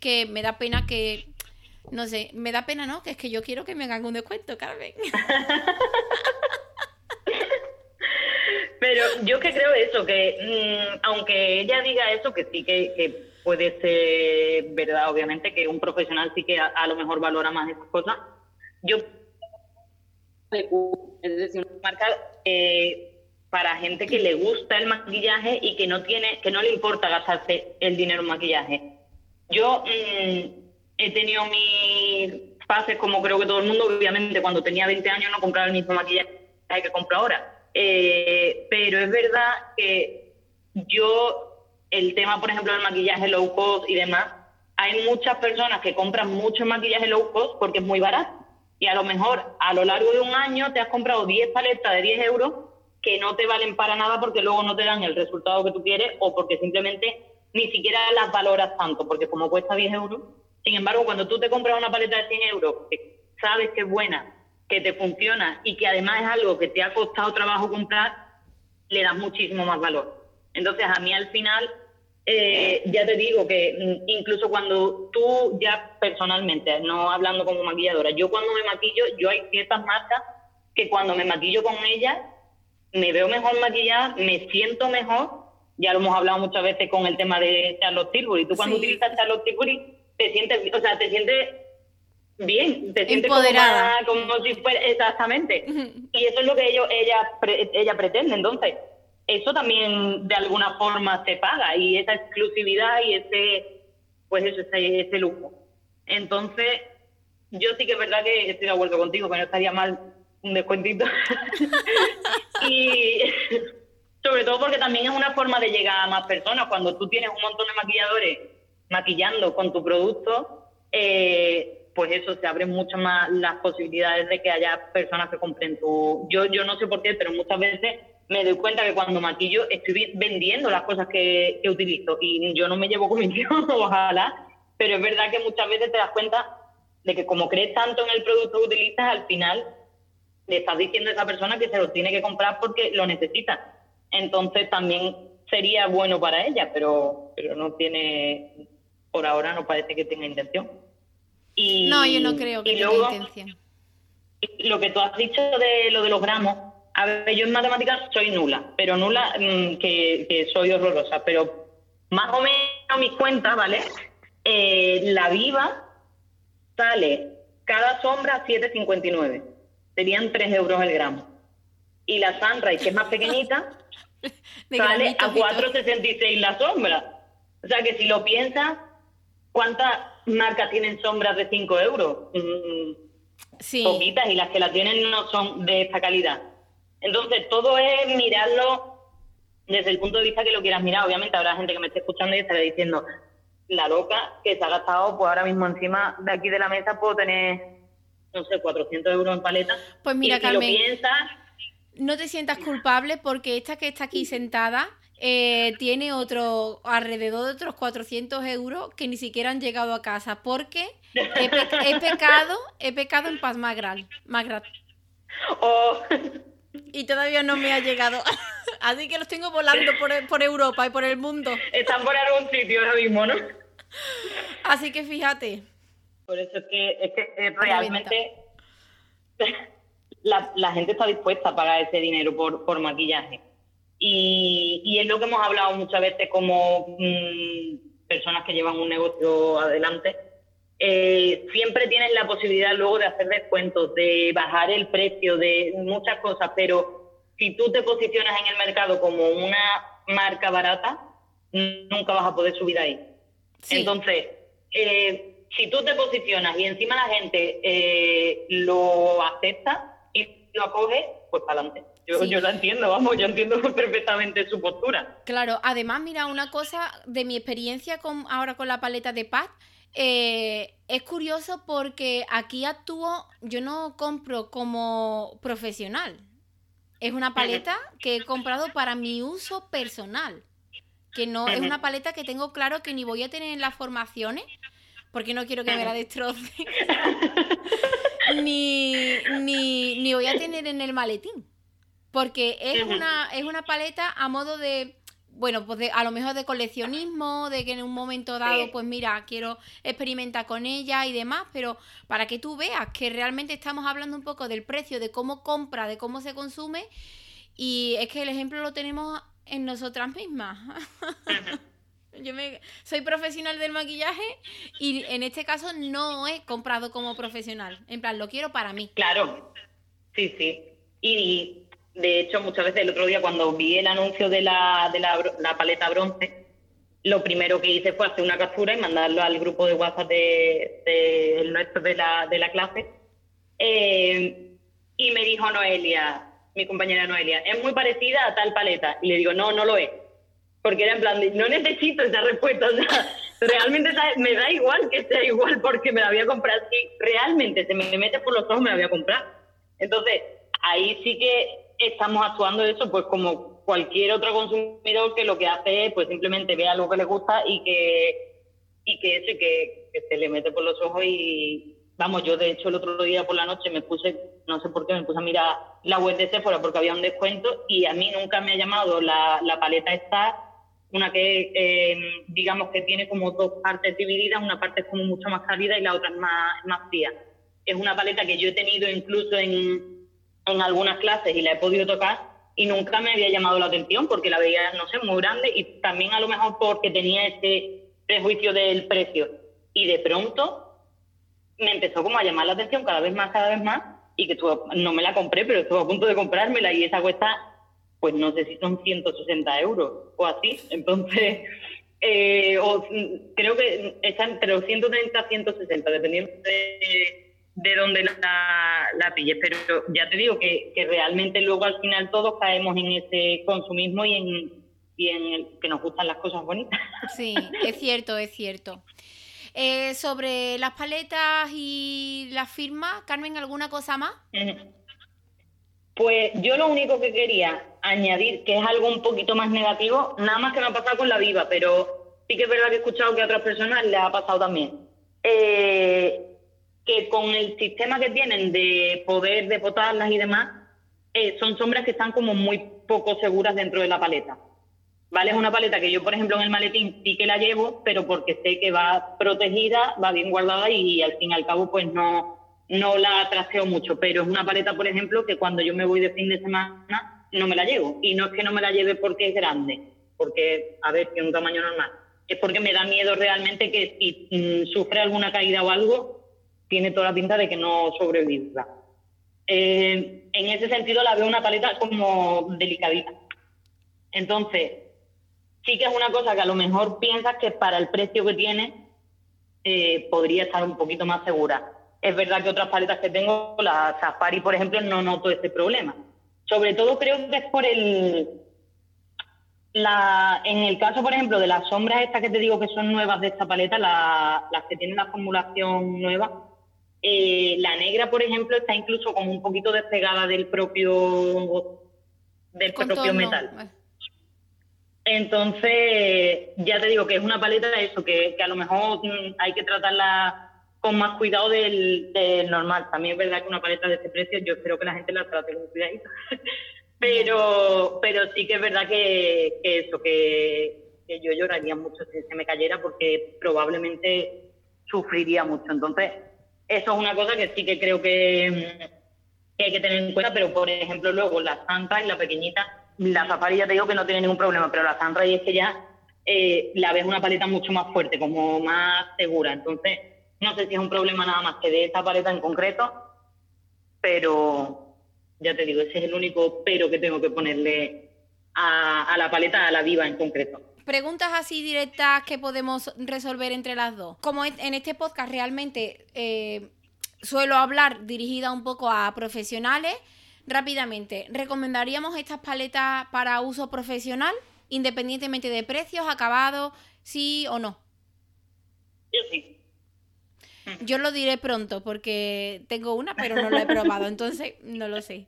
que me da pena que, no sé, me da pena, ¿no? Que es que yo quiero que me hagan un descuento, Carmen. [laughs] Pero yo que creo eso, que mm, aunque ella diga eso, que sí que, puede ser verdad, obviamente, que un profesional sí que a, lo mejor valora más esas cosas, yo es decir, una marca eh, para gente que le gusta el maquillaje y que no tiene, que no le importa gastarse el dinero en maquillaje. Yo mm, he tenido mis fases, como creo que todo el mundo, obviamente cuando tenía 20 años no compraba el mismo maquillaje que compro ahora. Eh, pero es verdad que yo, el tema, por ejemplo, del maquillaje low cost y demás, hay muchas personas que compran mucho maquillaje low cost porque es muy barato. Y a lo mejor a lo largo de un año te has comprado 10 paletas de 10 euros que no te valen para nada porque luego no te dan el resultado que tú quieres o porque simplemente ni siquiera las valoras tanto, porque como cuesta 10 euros, sin embargo, cuando tú te compras una paleta de 100 euros, que sabes que es buena, que te funciona y que además es algo que te ha costado trabajo comprar, le das muchísimo más valor. Entonces, a mí al final, eh, ya te digo que mm, incluso cuando tú ya personalmente, no hablando como maquilladora, yo cuando me maquillo, yo hay ciertas marcas que cuando me maquillo con ellas, me veo mejor maquillada, me siento mejor. Ya lo hemos hablado muchas veces con el tema de Charlotte Tilbury. Tú cuando utilizas Charlotte Tilbury te sientes, o sea, te sientes bien, te sientes Empoderada. Como, si fuera, exactamente. y eso es lo que ellos, ella, ella pretende. Entonces, eso también de alguna forma se paga y esa exclusividad y ese, pues eso, ese, ese lujo. Entonces, yo sí que es verdad que estoy de acuerdo contigo, que no estaría mal un descuentito. y sobre todo porque también es una forma de llegar a más personas. Cuando tú tienes un montón de maquilladores maquillando con tu producto, eh, pues eso, se abren mucho más las posibilidades de que haya personas que compren tu... Yo, yo no sé por qué, pero muchas veces me doy cuenta que cuando maquillo estoy vendiendo las cosas que, utilizo y yo no me llevo comisión, [laughs] ojalá, pero es verdad que muchas veces te das cuenta de que como crees tanto en el producto que utilizas, al final le estás diciendo a esa persona que se lo tiene que comprar porque lo necesita. Entonces también sería bueno para ella, pero, pero no tiene, por ahora no parece que tenga intención. Y, no, yo no creo que tenga intención. Lo que tú has dicho de lo de los gramos, a ver, yo en matemáticas soy nula, pero nula mm, que, soy horrorosa, pero más o menos mis cuentas, ¿vale? Eh, la viva sale cada sombra 7,59. Serían 3 euros el gramo. Y la Sunrise, que es más pequeñita, [laughs] sale a 4,66 la sombra. O sea que si lo piensas, ¿cuántas marcas tienen sombras de 5 euros? Mm, sí. Poquitas, y las que la tienen no son de esta calidad. Entonces, todo es mirarlo desde el punto de vista que lo quieras mirar. Obviamente habrá gente que me esté escuchando y estará diciendo, la loca que se ha gastado, pues ahora mismo encima de aquí de la mesa puedo tener, no sé, 400 euros en paleta. Pues mira, Carmen, no te sientas culpable porque esta que está aquí sentada eh, tiene otro alrededor de otros 400 euros que ni siquiera han llegado a casa porque he, pecado, he pecado en paz magral. magral. Oh. Y todavía no me ha llegado. [laughs] Así que los tengo volando por, por Europa y por el mundo. Están por algún sitio ahora mismo, ¿no? Así que fíjate. Por eso es que, es que eh, realmente [laughs] la, la, gente está dispuesta a pagar ese dinero por, por maquillaje. Y, y es lo que hemos hablado muchas veces como mm, personas que llevan un negocio adelante. Eh, siempre tienes la posibilidad luego de hacer descuentos, de bajar el precio, de muchas cosas, pero si tú te posicionas en el mercado como una marca barata, nunca vas a poder subir ahí. Entonces, eh, si tú te posicionas y encima la gente eh, lo acepta y lo acoge, pues para adelante. Yo, yo la entiendo, vamos, yo entiendo [laughs] perfectamente su postura. Claro, además, mira, una cosa de mi experiencia con ahora con la paleta de Pat, eh, es curioso porque aquí actúo, yo no compro como profesional. Es una paleta que he comprado para mi uso personal que no es una paleta que tengo claro que ni voy a tener en las formaciones, porque no quiero que me la destroce, [laughs] ni, ni, voy a tener en el maletín, porque es una, es una paleta a modo de, bueno, pues a lo mejor de coleccionismo, de que en un momento dado, pues mira, quiero experimentar con ella y demás, pero para que tú veas que realmente estamos hablando un poco del precio, de cómo compra, de cómo se consume, y es que el ejemplo lo tenemos en nosotras mismas. Yo me, soy profesional del maquillaje y en este caso no he comprado como profesional. En plan, lo quiero para mí. Claro, sí, sí. Y de hecho, muchas veces el otro día cuando vi el anuncio de la, de la, paleta bronce, lo primero que hice fue hacer una captura y mandarlo al grupo de WhatsApp de, nuestro de la, de la clase. Eh, y me dijo Noelia, mi compañera Noelia, es muy parecida a tal paleta. Y le digo, no, no lo es. Porque era en plan, no necesito esa respuesta. [laughs] O sea, realmente me da igual que sea igual porque me la voy a comprar. Si realmente se me mete por los ojos, me la voy a comprar. Entonces, ahí sí que estamos actuando eso, pues como cualquier otro consumidor que lo que hace es, pues simplemente ve algo que le gusta y que, y que eso, que, que se le mete por los ojos y, Vamos, yo de hecho el otro día por la noche me puse, no sé por qué, me puse a mirar la web de Sephora porque había un descuento y a mí nunca me ha llamado la, la paleta esta, una que eh, digamos que tiene como dos partes divididas, una parte es como mucho más cálida y la otra es más, más fría. Es una paleta que yo he tenido incluso en, en algunas clases y la he podido tocar y nunca me había llamado la atención porque la veía, no sé, muy grande y también a lo mejor porque tenía ese prejuicio del precio. Y de pronto me empezó como a llamar la atención cada vez más, cada vez más, y que no me la compré, pero estuve a punto de comprármela y esa cuesta, pues no sé si son 160 euros o así. Entonces, [laughs] eh, creo que está entre los 130 y 160, dependiendo de, de dónde la, la pilles. Pero ya te digo que, que realmente luego al final todos caemos en ese consumismo y en y en el que nos gustan las cosas bonitas. [laughs] Sí, es cierto, es cierto. Eh, sobre las paletas y las firmas, Carmen, ¿alguna cosa más? Pues yo lo único que quería añadir, que es algo un poquito más negativo, nada más que me ha pasado con la viva, pero sí que es verdad que he escuchado que a otras personas les ha pasado también. Eh, que con el sistema que tienen de poder de potarlas y demás, eh, son sombras que están como muy poco seguras dentro de la paleta. ¿vale? Es una paleta que yo, por ejemplo, en el maletín sí que la llevo, pero porque sé que va protegida, va bien guardada y al fin y al cabo pues no, no la trasteo mucho. Pero es una paleta, por ejemplo, que cuando yo me voy de fin de semana no me la llevo. Y no es que no me la lleve porque es grande, porque, a ver, tiene un tamaño normal. Es porque me da miedo realmente que si mm, sufre alguna caída o algo, tiene toda la pinta de que no sobreviva. Eh, en ese sentido la veo una paleta como delicadita. Entonces, sí que es una cosa que a lo mejor piensas que para el precio que tiene eh, podría estar un poquito más segura. Es verdad que otras paletas que tengo, la Safari, por ejemplo, no noto ese problema. Sobre todo creo que es por el... La, en el caso, por ejemplo, de las sombras estas que te digo que son nuevas de esta paleta, las que tienen la formulación nueva, eh, la negra, por ejemplo, está incluso como un poquito despegada del propio del propio metal. Entonces, ya te digo que es una paleta de eso, que, a lo mejor mm, hay que tratarla con más cuidado del, normal. También es verdad que una paleta de este precio, yo espero que la gente la trate con cuidadito. [laughs] pero, pero sí que es verdad que, eso, que, yo lloraría mucho si se me cayera porque probablemente sufriría mucho. Entonces, eso es una cosa que sí que creo que, hay que tener en cuenta, pero por ejemplo luego la santa y la pequeñita la Safari ya te digo que no tiene ningún problema, pero la Sunray es que ya eh, la ves una paleta mucho más fuerte, como más segura. Entonces, no sé si es un problema nada más que de esta paleta en concreto, pero ya te digo, ese es el único pero que tengo que ponerle a, la paleta, a la viva en concreto. Preguntas así directas que podemos resolver entre las dos. Como en este podcast realmente eh, suelo hablar dirigida un poco a profesionales, Rápidamente, ¿recomendaríamos estas paletas para uso profesional, independientemente de precios, acabados, sí o no? Yo sí. Yo lo diré pronto porque tengo una, pero no la he probado, entonces no lo sé.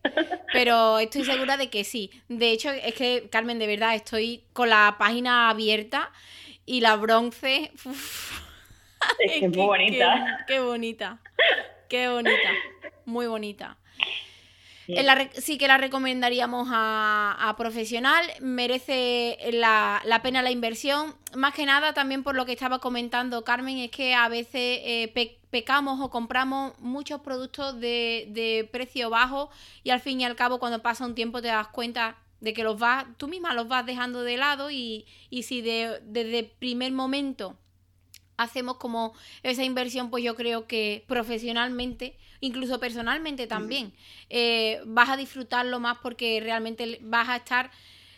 Pero estoy segura de que sí. De hecho, es que, Carmen, de verdad, estoy con la página abierta y la bronce. es que es muy [laughs] bonita. qué bonita. Qué bonita. Muy bonita sí que la recomendaríamos a, profesional, merece la, pena la inversión. Más que nada también por lo que estaba comentando Carmen, es que a veces eh, pecamos o compramos muchos productos de, precio bajo y al fin y al cabo cuando pasa un tiempo te das cuenta de que los vas, tú misma los vas dejando de lado y, si de, desde el primer momento hacemos como esa inversión, pues yo creo que profesionalmente, incluso personalmente también, eh, vas a disfrutarlo más porque realmente vas a estar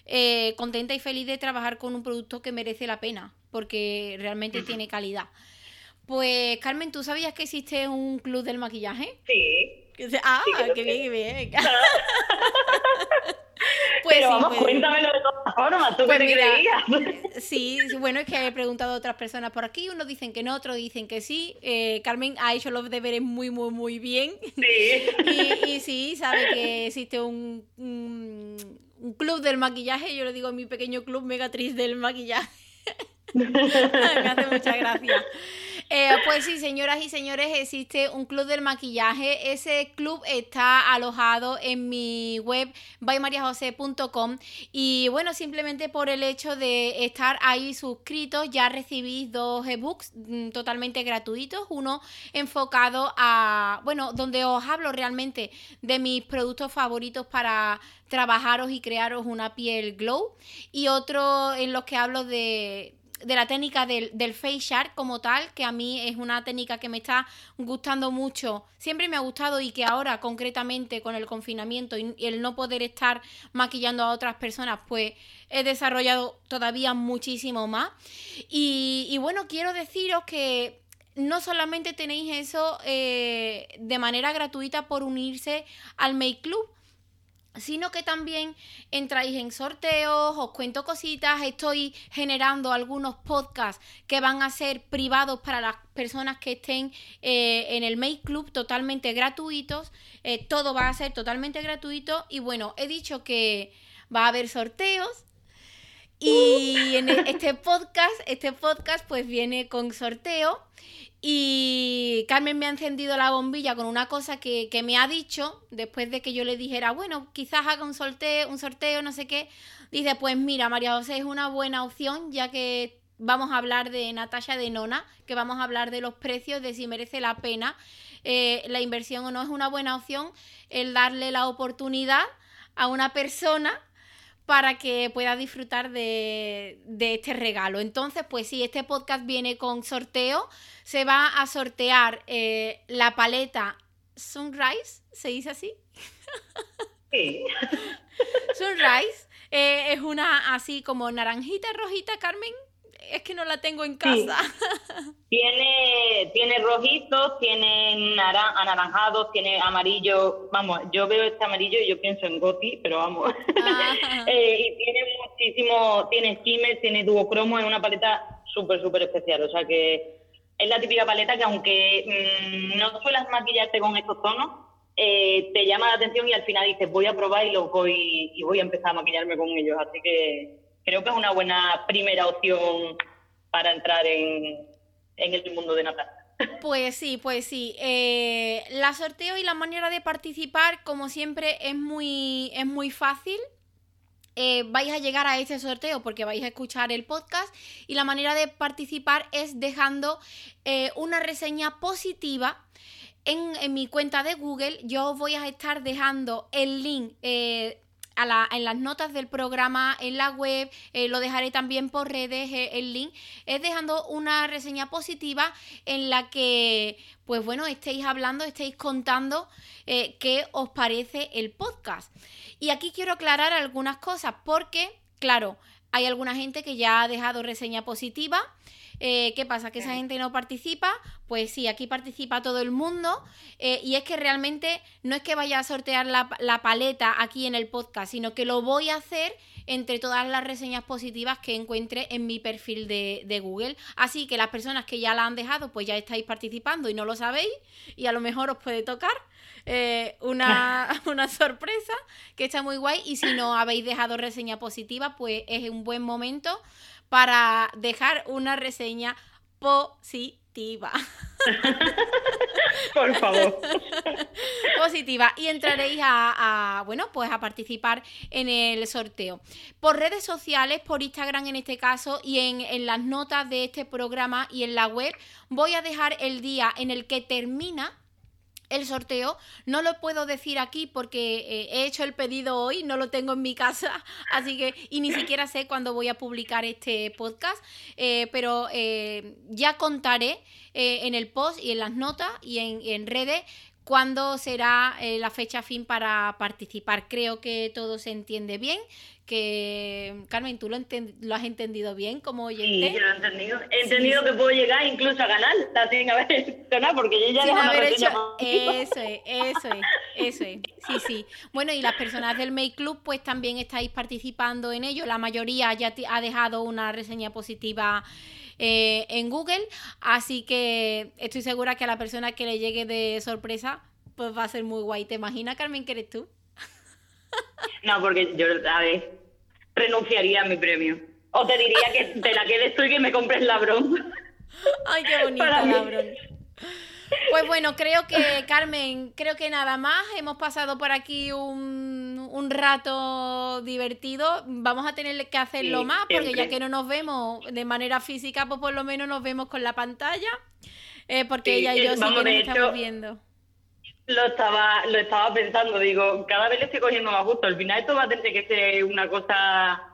eh, contenta y feliz de trabajar con un producto que merece la pena, porque realmente tiene calidad. Pues Carmen, ¿tú sabías que existe un club del maquillaje? Sí. Ah, qué bien, qué bien. [laughs] Pues Pero vamos, pues cuéntamelo de todas formas, ¿tú pues creías? Sí, bueno, es que he preguntado a otras personas por aquí, unos dicen que no, otros dicen que sí. Eh, Carmen ha hecho los deberes muy, muy, muy bien. Sí. [laughs] y, sí, sabe que existe un, un, club del maquillaje, yo le digo mi pequeño club megatriz del maquillaje. [laughs] Me hace mucha gracia. Eh, pues sí, señoras y señores, existe un club del maquillaje. Ese club está alojado en mi web bymariajose.com y bueno, simplemente por el hecho de estar ahí suscritos ya recibís dos ebooks mm, totalmente gratuitos, uno enfocado a, bueno, donde os hablo realmente de mis productos favoritos para trabajaros y crearos una piel glow. Y otro en los que hablo de de la técnica del, del face como tal, que a mí es una técnica que me está gustando mucho, siempre me ha gustado y que ahora concretamente con el confinamiento y, el no poder estar maquillando a otras personas, pues he desarrollado todavía muchísimo más. Y, y bueno, quiero deciros que no solamente tenéis eso eh, de manera gratuita por unirse al Make Club, sino que también entráis en sorteos, os cuento cositas, estoy generando algunos podcasts que van a ser privados para las personas que estén eh, en el Make Club totalmente gratuitos, eh, todo va a ser totalmente gratuito. Y bueno, he dicho que va a haber sorteos. Y en e-, este podcast, este podcast pues viene con sorteo y Carmen me ha encendido la bombilla con una cosa que, me ha dicho después de que yo le dijera, bueno, quizás haga un sorteo, un sorteo, no sé qué. Dice, pues mira, María José es una buena opción, ya que vamos a hablar de Natasha de Nona, que vamos a hablar de los precios, de si merece la pena eh, la inversión o no. Es una buena opción el darle la oportunidad a una persona para que pueda disfrutar de, este regalo. Entonces, pues sí, este podcast viene con sorteo. Se va a sortear eh, la paleta Sunrise, ¿se dice así? Sí. [laughs] Sunrise eh, es una así como naranjita, rojita, Carmen es que no la tengo en casa. [laughs] Tiene, tiene rojitos, tiene anaranjados, tiene amarillo. Vamos, yo veo este amarillo y yo pienso en Goti, pero vamos. [laughs] Eh, y tiene muchísimo, tiene skimmer, tiene duocromo, es una paleta súper, súper especial. O sea que es la típica paleta que aunque mm, no suelas maquillarte con estos tonos, eh, te llama la atención y al final dices voy a probar y, lo voy, y voy a empezar a maquillarme con ellos. Así que creo que es una buena primera opción para entrar en, el mundo de Natal. [laughs] Pues sí, pues sí. Eh, la sorteo y la manera de participar, como siempre, es muy, es muy fácil. Eh, vais a llegar a este sorteo porque vais a escuchar el podcast y la manera de participar es dejando eh, una reseña positiva en, en, mi cuenta de Google. Yo voy a estar dejando el link en las notas del programa, en la web, eh, lo dejaré también por redes, eh, el link, es dejando una reseña positiva en la que, pues bueno, estéis hablando, estéis contando eh, qué os parece el podcast. Y aquí quiero aclarar algunas cosas porque, claro, hay alguna gente que ya ha dejado reseña positiva. Eh, ¿Qué pasa? ¿Que esa gente no participa? Pues sí, aquí participa todo el mundo eh, y es que realmente no es que vaya a sortear la, paleta aquí en el podcast, sino que lo voy a hacer entre todas las reseñas positivas que encuentre en mi perfil de, Google. Así que las personas que ya la han dejado, pues ya estáis participando y no lo sabéis y a lo mejor os puede tocar eh, una, [laughs] [laughs] una sorpresa que está muy guay y si no habéis dejado reseña positiva, pues es un buen momento para dejar una reseña positiva. [laughs] [laughs] Por favor. [laughs] Positiva. Y entraréis a, bueno, pues a participar en el sorteo. Por redes sociales, por Instagram en este caso, y en, en las notas de este programa y en la web, voy a dejar el día en el que termina el sorteo. No lo puedo decir aquí porque eh, he hecho el pedido hoy, no lo tengo en mi casa, [laughs] así que y ni siquiera sé cuándo voy a publicar este podcast, eh, pero eh, ya contaré en el post y en las notas y en, en redes cuándo será eh, la fecha fin para participar. Creo que todo se entiende bien. Que Carmen, ¿tú lo, lo has entendido bien como oyente? Sí, yo lo he entendido. He entendido que puedo llegar incluso a ganar la sin haber [laughs] nada, porque yo ya sin haber hecho. Eso es, eso es, eso es. Sí, sí. Bueno, y las personas del Make Club, pues también estáis participando en ello. La mayoría ya ha dejado una reseña positiva eh, en Google. Así que estoy segura que a la persona que le llegue de sorpresa, pues va a ser muy guay. ¿Te imaginas, Carmen, que eres tú? [laughs] No, porque yo, a ver, renunciaría a mi premio. O te diría que te la quedes tú y que me compres labrón. Ay, qué bonito, labrón. Pues bueno, creo que, Carmen, creo que nada más. Hemos pasado por aquí un, un rato divertido. Vamos a tener que hacerlo más, porque ya que no nos vemos de manera física, pues por lo menos nos vemos con la pantalla. Eh, porque ella y yo sí que nos estamos viendo. Lo estaba, lo estaba pensando, digo, cada vez le estoy cogiendo más gusto. Al final esto va a tener que ser una cosa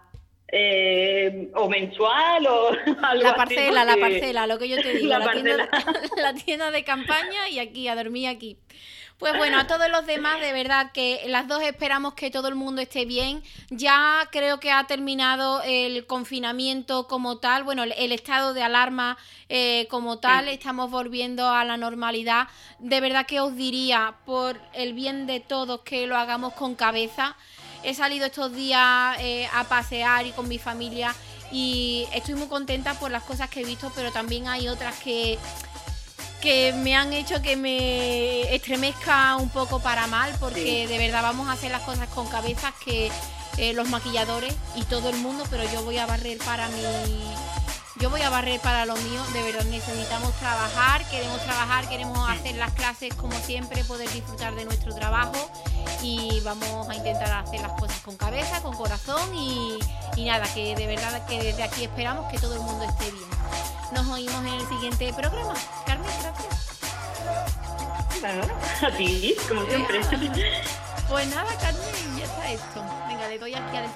eh, o mensual o [laughs] algo La parcela, la parcela, lo que yo te [laughs] digo, la, tienda, [laughs] la tienda de campaña y aquí, a dormir aquí. Pues bueno, a todos los demás, de verdad que las dos esperamos que todo el mundo esté bien. Ya creo que ha terminado el confinamiento como tal, bueno, el, estado de alarma eh, como tal, estamos volviendo a la normalidad. De verdad que os diría, por el bien de todos, que lo hagamos con cabeza. He salido estos días eh, a pasear y con mi familia y estoy muy contenta por las cosas que he visto, pero también hay otras que que me han hecho que me estremezca un poco para mal, porque de verdad vamos a hacer las cosas con cabezas que eh, los maquilladores y todo el mundo, pero yo voy a barrer para mi. Yo voy a barrer para lo mío, de verdad necesitamos trabajar, queremos trabajar, queremos hacer las clases como siempre, poder disfrutar de nuestro trabajo y vamos a intentar hacer las cosas con cabeza, con corazón y, y nada, que de verdad que desde aquí esperamos que todo el mundo esté bien. Nos oímos en el siguiente programa. Carmen, gracias. a ti, como siempre. [laughs] pues nada, Carmen, ya está esto. Venga, le doy aquí al...